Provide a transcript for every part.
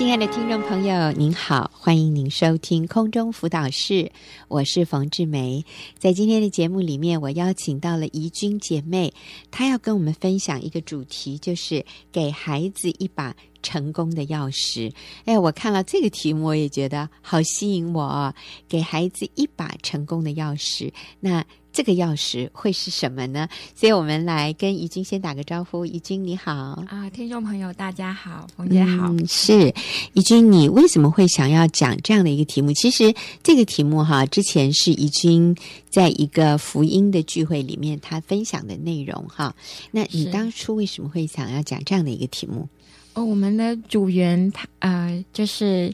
亲爱的听众朋友，您好，欢迎您收听空中辅导室，我是冯志梅。在今天的节目里面，我邀请到了怡君姐妹，她要跟我们分享一个主题，就是给孩子一把成功的钥匙。哎，我看了这个题目，我也觉得好吸引我哦，给孩子一把成功的钥匙。那这个钥匙会是什么呢？所以我们来跟怡君先打个招呼。怡君你好啊，听众朋友大家好，冯姐好。嗯，是怡君，你为什么会想要讲这样的一个题目？其实这个题目哈，之前是怡君在一个福音的聚会里面他分享的内容哈。那你当初为什么会想要讲这样的一个题目？哦，我们的组员他呃，就是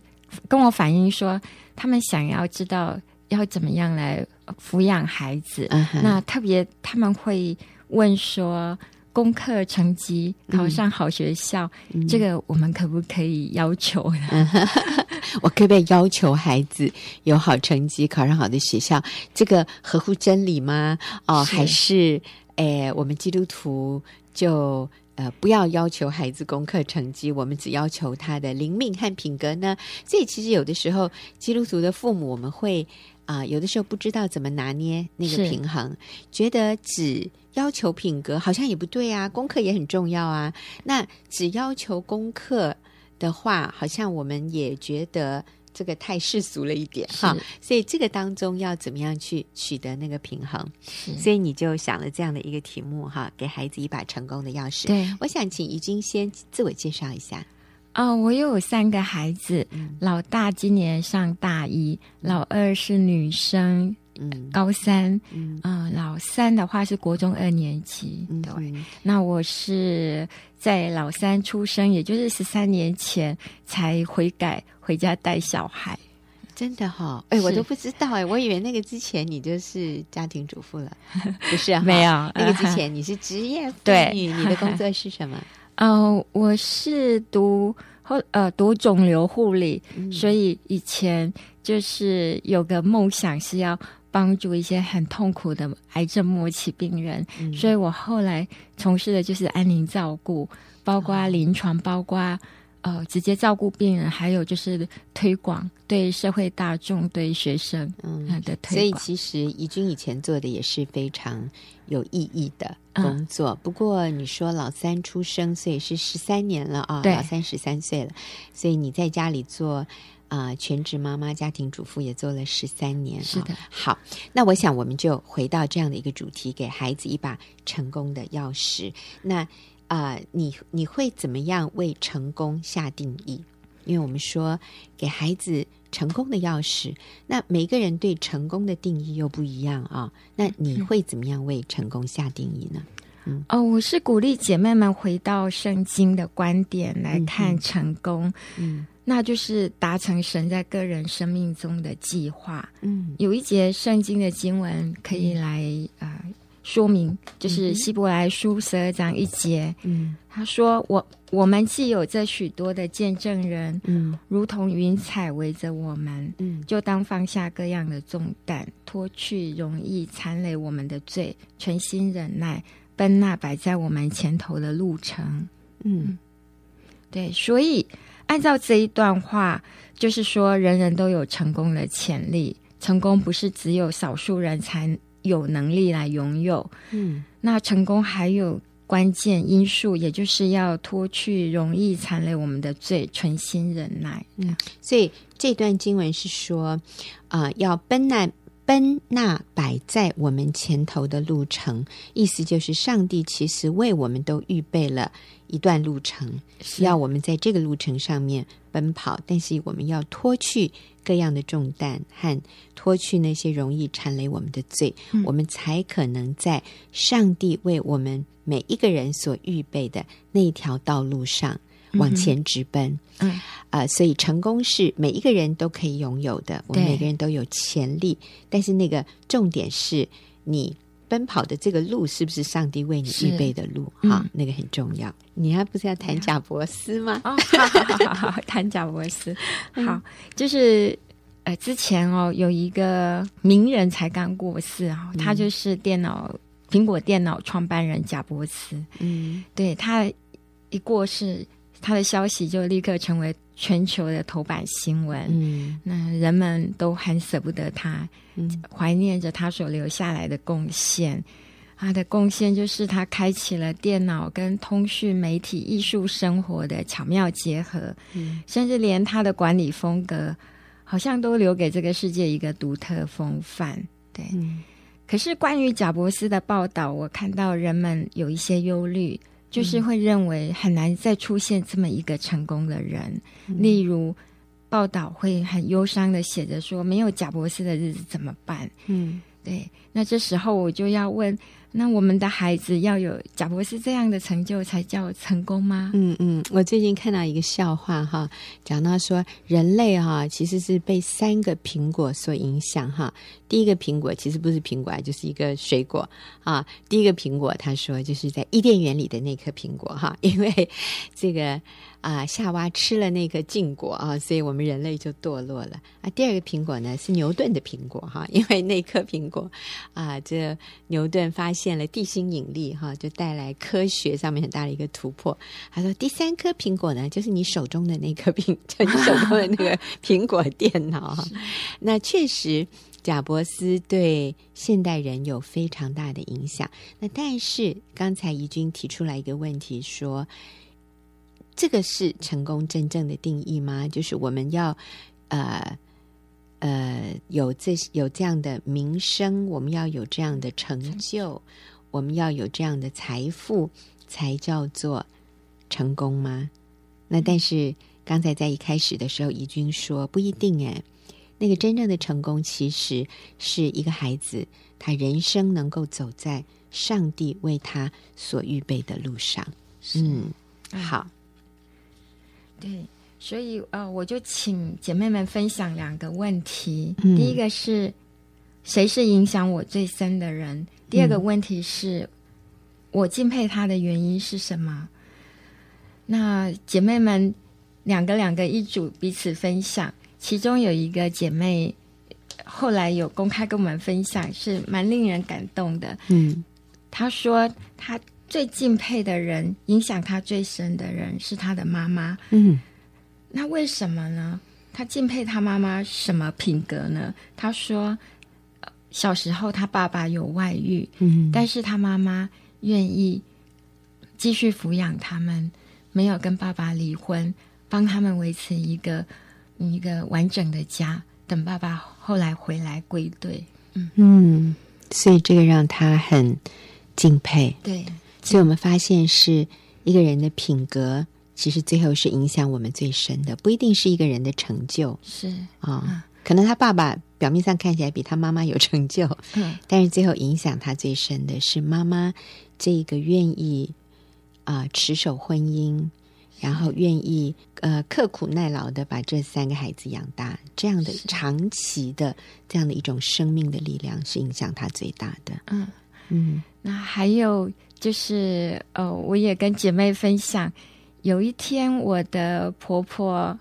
跟我反映说，他们想要知道要怎么样来。抚养孩子，uh huh. 那特别他们会问说，功课成绩考上好学校，嗯、这个我们可不可以要求呢？Uh huh. 我可不可以要求孩子有好成绩，考上好的学校？这个合乎真理吗？哦，是还是诶，我们基督徒就呃不要要求孩子功课成绩，我们只要求他的灵命和品格呢？所以其实有的时候，基督徒的父母我们会。啊，有的时候不知道怎么拿捏那个平衡，觉得只要求品格好像也不对啊，功课也很重要啊。那只要求功课的话，好像我们也觉得这个太世俗了一点哈。所以这个当中要怎么样去取得那个平衡？所以你就想了这样的一个题目哈，给孩子一把成功的钥匙。对，我想请怡君先自我介绍一下。哦，我有三个孩子，嗯、老大今年上大一，老二是女生，嗯，高三，嗯，呃、老三的话是国中二年级，嗯、对。嗯、那我是在老三出生，也就是十三年前才悔改回家带小孩，真的哈、哦，哎，我都不知道哎，我以为那个之前你就是家庭主妇了，不是啊？没有，那个之前你是职业妇女，对，你的工作是什么？哦，我是读后呃读肿瘤护理，嗯、所以以前就是有个梦想是要帮助一些很痛苦的癌症末期病人，嗯、所以我后来从事的就是安宁照顾，包括临床，包括。呃，直接照顾病人，还有就是推广对社会大众、对学生嗯的推广。所以其实怡君以前做的也是非常有意义的工作。嗯、不过你说老三出生，所以是十三年了啊，对老三十三岁了。所以你在家里做啊、呃、全职妈妈、家庭主妇也做了十三年。是的，好，那我想我们就回到这样的一个主题，给孩子一把成功的钥匙。那。啊、呃，你你会怎么样为成功下定义？因为我们说给孩子成功的钥匙，那每个人对成功的定义又不一样啊。那你会怎么样为成功下定义呢？嗯，哦，我是鼓励姐妹们回到圣经的观点来看成功，嗯，嗯，那就是达成神在个人生命中的计划。嗯，有一节圣经的经文可以来啊。呃说明就是希伯来书十二章一节，嗯，他说我我们既有这许多的见证人，嗯，如同云彩围着我们，嗯，就当放下各样的重担，脱去容易残累我们的罪，存心忍耐，奔那摆在我们前头的路程，嗯，对，所以按照这一段话，就是说人人都有成功的潜力，成功不是只有少数人才。有能力来拥有，嗯，那成功还有关键因素，也就是要脱去容易残累我们的罪，存心忍耐。嗯，所以这段经文是说，啊、呃，要奔那奔那摆在我们前头的路程，意思就是上帝其实为我们都预备了一段路程，需要我们在这个路程上面奔跑，但是我们要脱去。各样的重担和脱去那些容易缠累我们的罪，嗯、我们才可能在上帝为我们每一个人所预备的那条道路上往前直奔。嗯，啊、呃，所以成功是每一个人都可以拥有的，我们每个人都有潜力。但是那个重点是你。奔跑的这个路是不是上帝为你预备的路？哈、嗯，那个很重要。你还不是要谈贾伯斯吗？哦，好好好好，谈贾伯斯。好，就是呃，之前哦，有一个名人才刚过世啊，他就是电脑苹果电脑创办人贾伯斯。嗯，对，他一过世，他的消息就立刻成为全球的头版新闻。嗯，那人们都很舍不得他，嗯，怀念着他所留下来的贡献。他的贡献就是他开启了电脑跟通讯媒体艺术生活的巧妙结合，嗯，甚至连他的管理风格，好像都留给这个世界一个独特风范。对，嗯，可是关于贾伯斯的报道，我看到人们有一些忧虑，就是会认为很难再出现这么一个成功的人。嗯，例如，报道会很忧伤的写着说，没有贾博士的日子怎么办？嗯，对，那这时候我就要问。那我们的孩子要有贾博士这样的成就才叫成功吗？嗯嗯，我最近看到一个笑话哈，讲到说人类哈其实是被三个苹果所影响哈。第一个苹果其实不是苹果，就是一个水果啊。第一个苹果，他说就是在伊甸园里的那颗苹果哈，因为这个。啊，夏娃吃了那个禁果啊，所以我们人类就堕落了啊。第二个苹果呢是牛顿的苹果哈，因为那颗苹果啊，这牛顿发现了地心引力哈，就带来科学上面很大的一个突破。他说第三颗苹果呢，就是你手中的那颗苹，就你手中的那个苹果电脑哈。那确实，贾伯斯对现代人有非常大的影响。那但是刚才怡君提出来一个问题说。这个是成功真正的定义吗？就是我们要，呃，呃，有这有这样的名声，我们要有这样的成就，我们要有这样的财富，才叫做成功吗？那但是刚才在一开始的时候，怡君说不一定诶，那个真正的成功，其实是一个孩子，他人生能够走在上帝为他所预备的路上。嗯，好。对，所以呃，我就请姐妹们分享两个问题。嗯、第一个是谁是影响我最深的人？第二个问题是、嗯、我敬佩他的原因是什么？那姐妹们两个两个一组彼此分享。其中有一个姐妹后来有公开跟我们分享，是蛮令人感动的。嗯，她说她。最敬佩的人，影响她最深的人是她的妈妈。嗯，那为什么呢？她敬佩她妈妈什么品格呢？她说，小时候他爸爸有外遇，嗯，但是他妈妈愿意继续抚养他们，没有跟爸爸离婚，帮他们维持一个一个完整的家。等爸爸后来回来归队，嗯嗯，所以这个让他很敬佩。对。所以我们发现，是一个人的品格，其实最后是影响我们最深的，不一定是一个人的成就。是啊、可能他爸爸表面上看起来比他妈妈有成就，嗯，但是最后影响他最深的是妈妈这个愿意啊、呃、持守婚姻，然后愿意呃刻苦耐劳的把这三个孩子养大，这样的长期的这样的一种生命的力量，是影响他最大的。嗯嗯，嗯那还有。就是呃，我也跟姐妹分享，有一天我的婆婆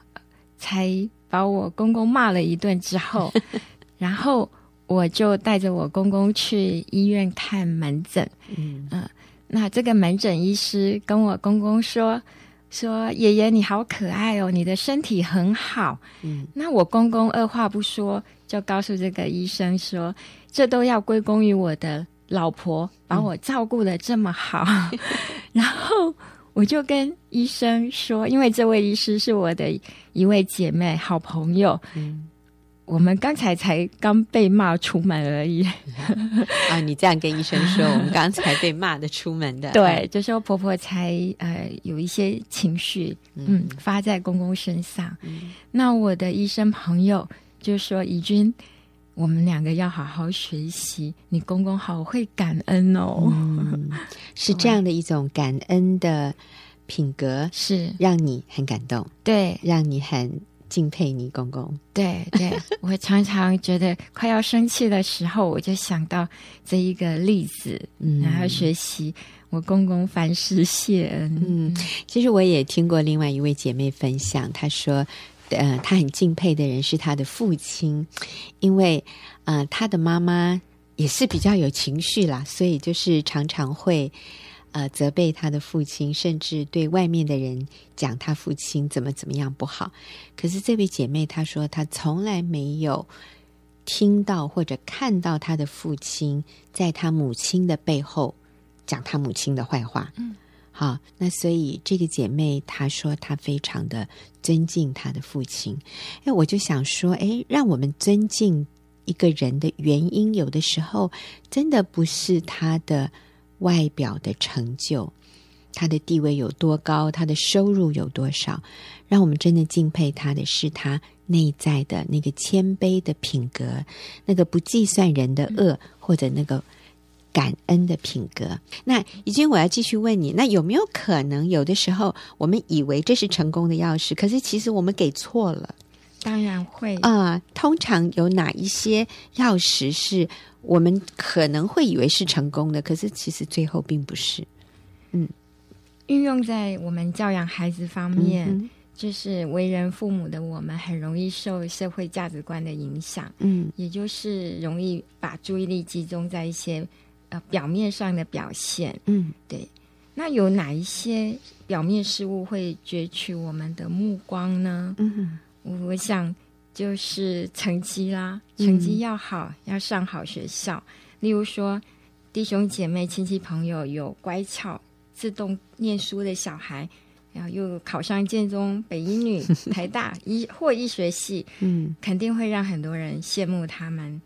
才把我公公骂了一顿之后，然后我就带着我公公去医院看门诊。嗯、呃、那这个门诊医师跟我公公说说：“爷爷你好可爱哦，你的身体很好。”嗯，那我公公二话不说就告诉这个医生说：“这都要归功于我的。”老婆把我照顾的这么好，嗯、然后我就跟医生说，因为这位医师是我的一位姐妹、好朋友，嗯、我们刚才才刚被骂出门而已。啊，你这样跟医生说，我们刚才被骂的出门的，对，就说婆婆才呃有一些情绪，嗯，嗯，发在公公身上。嗯、那我的医生朋友就说：“怡君。”我们两个要好好学习。你公公好会感恩哦，嗯、是这样的一种感恩的品格，是让你很感动，对，让你很敬佩你公公。对对，我常常觉得快要生气的时候，我就想到这一个例子，嗯、然后学习我公公凡事谢恩。嗯，其实我也听过另外一位姐妹分享，她说。呃，他很敬佩的人是他的父亲，因为呃，他的妈妈也是比较有情绪啦，所以就是常常会呃责备他的父亲，甚至对外面的人讲他父亲怎么怎么样不好。可是这位姐妹她说，她从来没有听到或者看到她的父亲在她母亲的背后讲她母亲的坏话。嗯。好，那所以这个姐妹她说她非常的尊敬她的父亲，哎，我就想说，哎，让我们尊敬一个人的原因，有的时候真的不是他的外表的成就，他的地位有多高，他的收入有多少，让我们真的敬佩他的是他内在的那个谦卑的品格，那个不计算人的恶，或者那个。感恩的品格。那已经，我要继续问你，那有没有可能有的时候我们以为这是成功的钥匙，可是其实我们给错了？当然会啊、呃。通常有哪一些钥匙是我们可能会以为是成功的，可是其实最后并不是？嗯，运用在我们教养孩子方面，嗯、就是为人父母的我们很容易受社会价值观的影响，嗯，也就是容易把注意力集中在一些。呃，表面上的表现，嗯，对。那有哪一些表面事物会攫取我们的目光呢？嗯，我想就是成绩啦，成绩要好，嗯、要上好学校。例如说，弟兄姐妹、亲戚朋友有乖巧、自动念书的小孩，然后又考上建中、北一女、台大医或医学系，嗯，肯定会让很多人羡慕他们。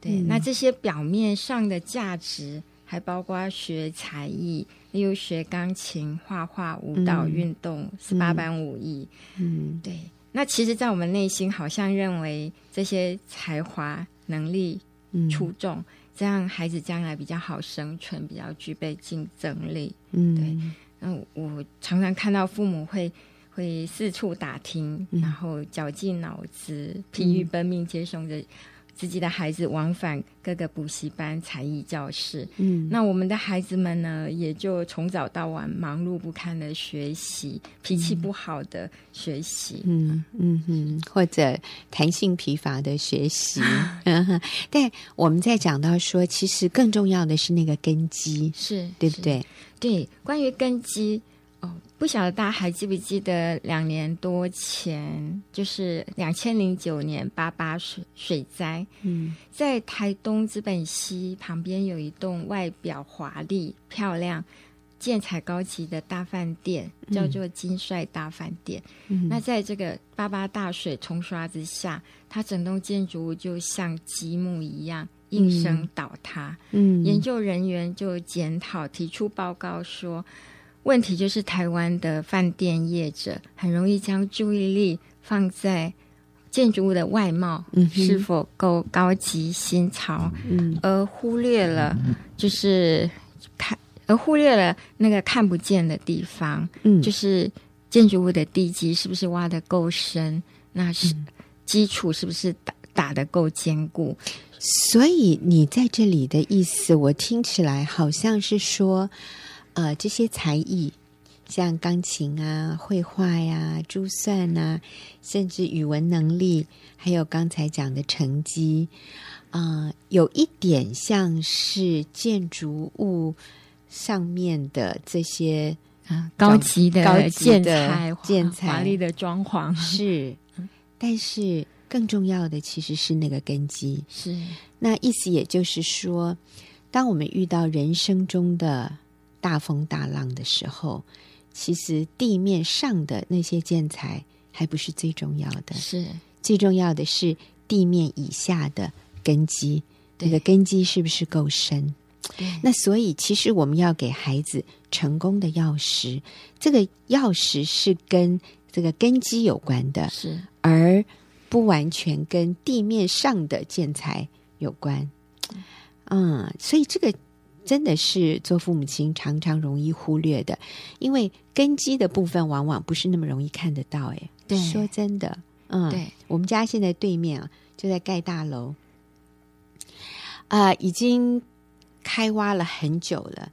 对，嗯、那这些表面上的价值，还包括学才艺，例如学钢琴、画画、舞蹈、嗯、运动、十八般武艺。嗯，对。那其实，在我们内心，好像认为这些才华、能力出众，嗯、这样孩子将来比较好生存，比较具备竞争力。嗯，对。那，我常常看到父母会会四处打听，嗯、然后绞尽脑汁、疲于奔命接送着。自己的孩子往返各个补习班、才艺教室，嗯，那我们的孩子们呢，也就从早到晚忙碌不堪的学习，脾气不好的学习，嗯嗯嗯，或者弹性疲乏的学习，嗯哼。但我们在讲到说，其实更重要的是那个根基，是对不对？对，关于根基。哦，不晓得大家还记不记得两年多前，就是两千零九年八八水水灾。嗯，在台东资本溪旁边有一栋外表华丽、漂亮、建材高级的大饭店，叫做金帅大饭店。嗯，那在这个八八大水冲刷之下，它整栋建筑物就像积木一样应声倒塌。嗯，研究人员就检讨，提出报告说。问题就是台湾的饭店业者很容易将注意力放在建筑物的外貌是否够高级新潮，嗯，而忽略了就是看，而忽略了那个看不见的地方，嗯，就是建筑物的地基是不是挖的够深，那是基础是不是打打得够坚固？所以你在这里的意思，我听起来好像是说。呃，这些才艺，像钢琴啊、绘画呀、珠算啊，甚至语文能力，还有刚才讲的成绩，啊、呃，有一点像是建筑物上面的这些啊高级的高级的建材、建材。华丽的装潢。是，但是更重要的其实是那个根基。是，那意思也就是说，当我们遇到人生中的大风大浪的时候，其实地面上的那些建材还不是最重要的，是最重要的是地面以下的根基，那个根基是不是够深？对那所以，其实我们要给孩子成功的钥匙，这个钥匙是跟这个根基有关的，是而不完全跟地面上的建材有关。嗯，所以这个。真的是做父母亲常常容易忽略的，因为根基的部分往往不是那么容易看得到。哎，对，说真的，嗯，对，我们家现在对面啊，就在盖大楼，啊、呃，已经开挖了很久了。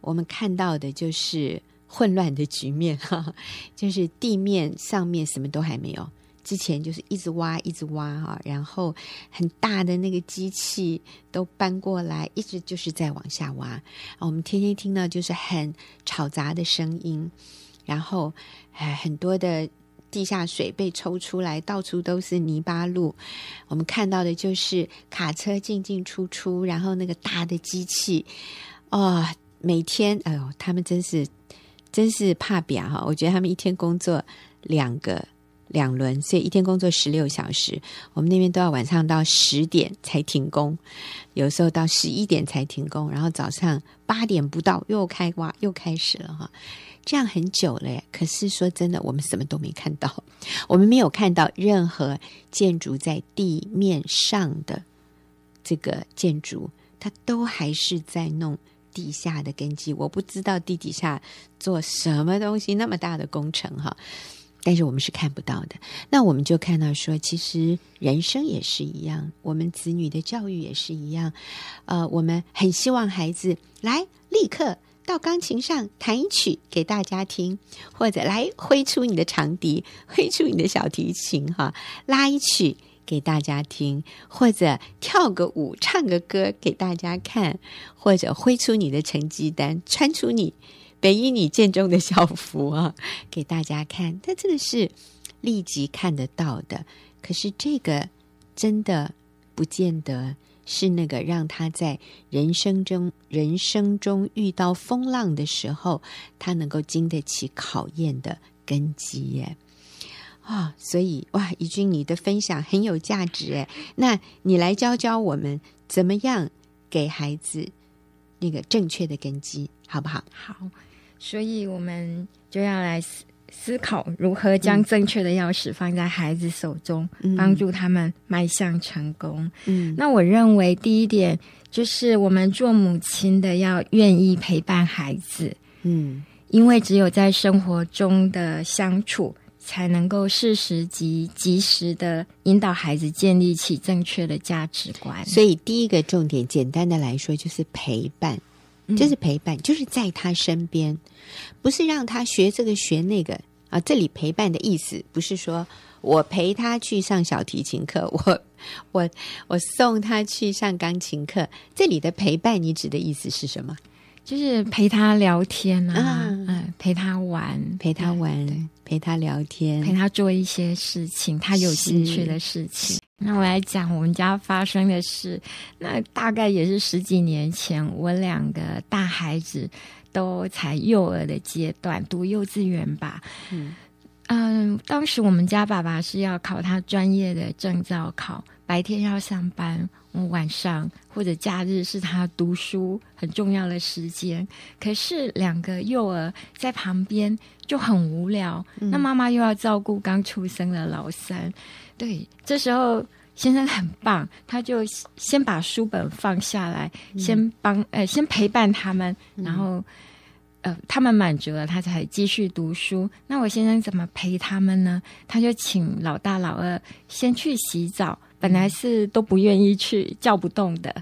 我们看到的就是混乱的局面，哈哈，就是地面上面什么都还没有，之前就是一直挖，一直挖哈，然后很大的那个机器都搬过来，一直就是在往下挖。我们天天听到就是很吵杂的声音，然后哎，很多的地下水被抽出来，到处都是泥巴路。我们看到的就是卡车进进出出，然后那个大的机器，哦，每天哎呦，他们真是真是怕表哈！我觉得他们一天工作两个。两轮，所以一天工作十六小时。我们那边都要晚上到十点才停工，有时候到十一点才停工，然后早上八点不到又开挖又开始了哈，这样很久了耶。可是说真的，我们什么都没看到，我们没有看到任何建筑在地面上的这个建筑，它都还是在弄地下的根基。我不知道地底下做什么东西，那么大的工程哈。但是我们是看不到的，那我们就看到说，其实人生也是一样，我们子女的教育也是一样。呃，我们很希望孩子来立刻到钢琴上弹一曲给大家听，或者来挥出你的长笛，挥出你的小提琴，哈，拉一曲给大家听，或者跳个舞，唱个歌给大家看，或者挥出你的成绩单，穿出你。北一女建中的校服啊，给大家看，它这个是立即看得到的。可是这个真的不见得是那个让他在人生中人生中遇到风浪的时候，他能够经得起考验的根基耶。啊、所以哇，怡君你的分享很有价值哎。那你来教教我们怎么样给孩子那个正确的根基，好不好？好。所以，我们就要来思思考如何将正确的钥匙放在孩子手中，嗯、帮助他们迈向成功。嗯，那我认为第一点就是我们做母亲的要愿意陪伴孩子。嗯，因为只有在生活中的相处，才能够适时及及时的引导孩子建立起正确的价值观。所以，第一个重点，简单的来说，就是陪伴。就是陪伴，就是在他身边，不是让他学这个学那个啊。这里陪伴的意思不是说我陪他去上小提琴课，我我我送他去上钢琴课。这里的陪伴，你指的意思是什么？就是陪他聊天啊，啊嗯，陪他玩，陪他玩，陪他聊天，陪他做一些事情，他有兴趣的事情。那我来讲我们家发生的事，那大概也是十几年前，我两个大孩子都才幼儿的阶段，读幼稚园吧。嗯。嗯，当时我们家爸爸是要考他专业的证照考，白天要上班，晚上或者假日是他读书很重要的时间。可是两个幼儿在旁边就很无聊，嗯、那妈妈又要照顾刚出生的老三。对，这时候先生很棒，他就先把书本放下来，嗯、先帮呃先陪伴他们，然后、嗯、呃他们满足了，他才继续读书。那我先生怎么陪他们呢？他就请老大老二先去洗澡，本来是都不愿意去，叫不动的，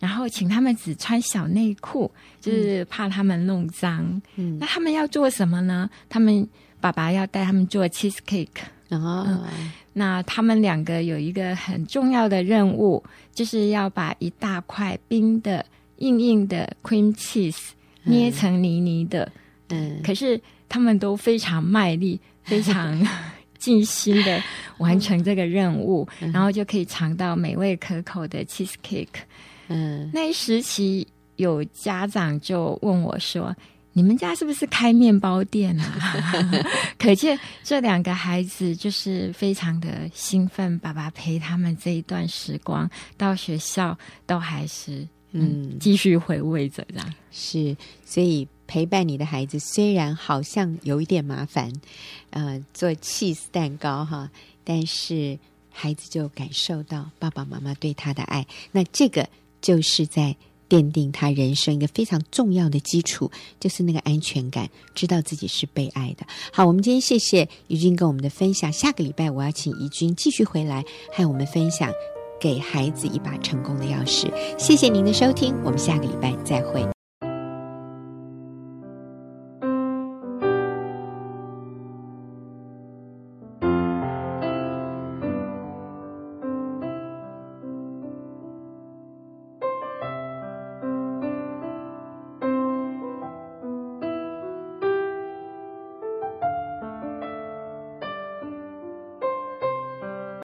然后请他们只穿小内裤，就是怕他们弄脏。嗯，那他们要做什么呢？他们爸爸要带他们做 cheese cake。哦、嗯，那他们两个有一个很重要的任务，就是要把一大块冰的硬硬的 cream cheese 捏成泥泥的。嗯，可是他们都非常卖力，非常 尽心的 完成这个任务，嗯、然后就可以尝到美味可口的 cheese cake。嗯，那一时期有家长就问我说。你们家是不是开面包店啊？可见这两个孩子就是非常的兴奋，爸爸陪他们这一段时光，到学校都还是嗯，嗯继续回味着这样。是，所以陪伴你的孩子虽然好像有一点麻烦，呃，做 cheese 蛋糕哈，但是孩子就感受到爸爸妈妈对他的爱。那这个就是在。奠定他人生一个非常重要的基础，就是那个安全感，知道自己是被爱的。好，我们今天谢谢怡君跟我们的分享。下个礼拜我要请怡君继续回来和我们分享给孩子一把成功的钥匙。谢谢您的收听，我们下个礼拜再会。